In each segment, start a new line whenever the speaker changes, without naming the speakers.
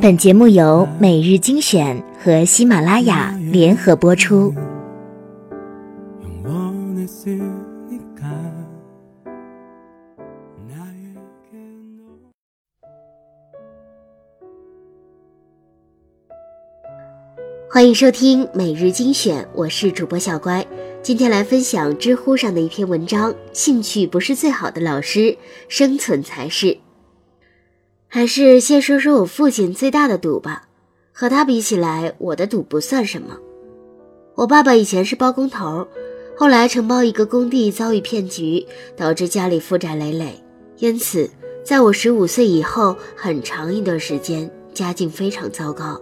本节目由每日精选和喜马拉雅联合播出。欢迎收听每日精选，我是主播小乖。今天来分享知乎上的一篇文章：兴趣不是最好的老师，生存才是。还是先说说我父亲最大的赌吧。和他比起来，我的赌不算什么。我爸爸以前是包工头，后来承包一个工地遭遇骗局，导致家里负债累累，因此在我十五岁以后，很长一段时间家境非常糟糕。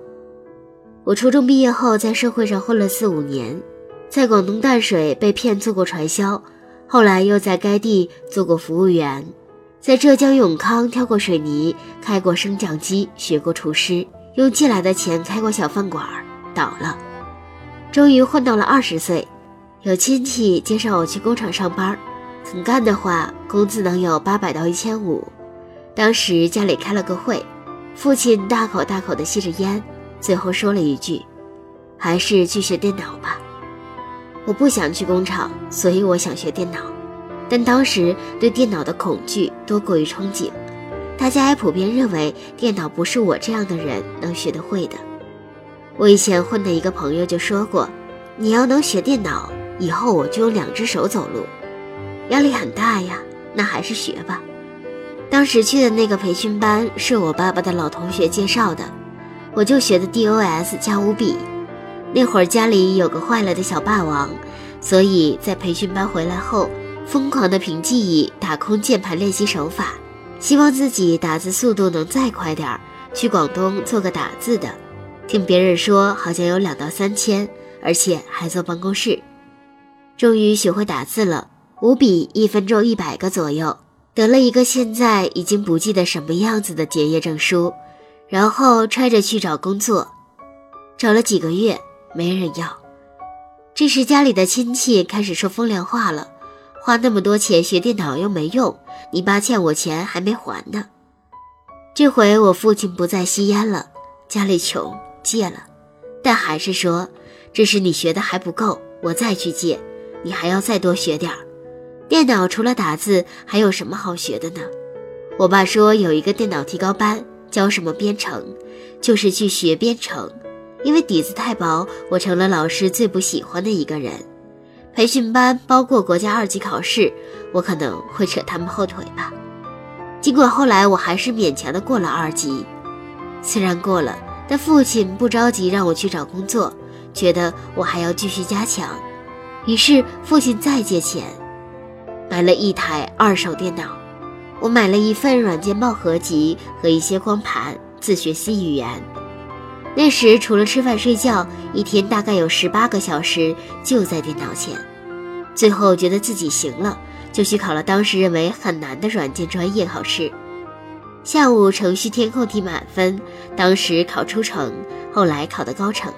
我初中毕业后，在社会上混了四五年。在广东淡水被骗做过传销，后来又在该地做过服务员，在浙江永康挑过水泥，开过升降机，学过厨师，用借来的钱开过小饭馆，倒了。终于混到了二十岁，有亲戚介绍我去工厂上班，肯干的话，工资能有八百到一千五。当时家里开了个会，父亲大口大口地吸着烟，最后说了一句：“还是去学电脑吧。”我不想去工厂，所以我想学电脑，但当时对电脑的恐惧多过于憧憬。大家也普遍认为电脑不是我这样的人能学得会的。我以前混的一个朋友就说过：“你要能学电脑，以后我就用两只手走路。”压力很大呀，那还是学吧。当时去的那个培训班是我爸爸的老同学介绍的，我就学的 DOS 加五笔。那会儿家里有个坏了的小霸王，所以在培训班回来后，疯狂的凭记忆打空键盘练习手法，希望自己打字速度能再快点儿，去广东做个打字的。听别人说好像有两到三千，而且还坐办公室。终于学会打字了，五笔一分钟一百个左右，得了一个现在已经不记得什么样子的结业证书，然后揣着去找工作，找了几个月。没人要，这时家里的亲戚开始说风凉话了：“花那么多钱学电脑又没用，你爸欠我钱还没还呢。”这回我父亲不再吸烟了，家里穷戒了，但还是说：“这是你学的还不够，我再去借，你还要再多学点儿。电脑除了打字还有什么好学的呢？”我爸说有一个电脑提高班，教什么编程，就是去学编程。因为底子太薄，我成了老师最不喜欢的一个人。培训班包括国家二级考试，我可能会扯他们后腿吧。尽管后来我还是勉强的过了二级，虽然过了，但父亲不着急让我去找工作，觉得我还要继续加强。于是父亲再借钱，买了一台二手电脑。我买了一份软件貌合集和一些光盘，自学新语言。那时除了吃饭睡觉，一天大概有十八个小时就在电脑前。最后觉得自己行了，就去考了当时认为很难的软件专业考试。下午程序填空题满分，当时考初成，后来考的高成。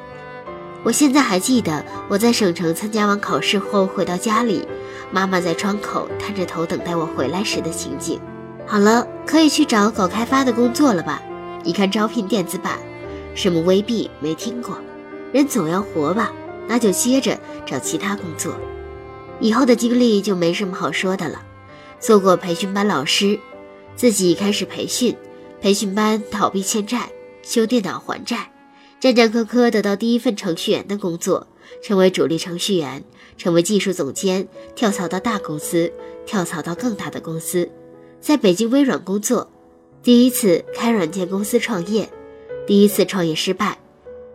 我现在还记得我在省城参加完考试后回到家里，妈妈在窗口探着头等待我回来时的情景。好了，可以去找搞开发的工作了吧？一看招聘电子版。什么未必没听过，人总要活吧，那就接着找其他工作。以后的经历就没什么好说的了。做过培训班老师，自己开始培训，培训班倒闭欠债，修电脑还债，战战兢兢得到第一份程序员的工作，成为主力程序员，成为技术总监，跳槽到大公司，跳槽到更大的公司，在北京微软工作，第一次开软件公司创业。第一次创业失败，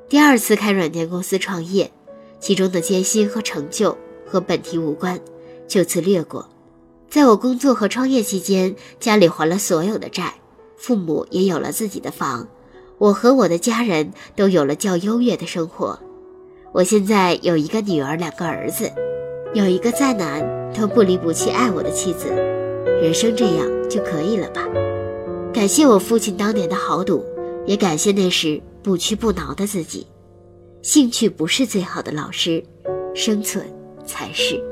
第二次开软件公司创业，其中的艰辛和成就和本题无关，就此略过。在我工作和创业期间，家里还了所有的债，父母也有了自己的房，我和我的家人都有了较优越的生活。我现在有一个女儿，两个儿子，有一个再难都不离不弃爱我的妻子，人生这样就可以了吧？感谢我父亲当年的豪赌。也感谢那时不屈不挠的自己。兴趣不是最好的老师，生存才是。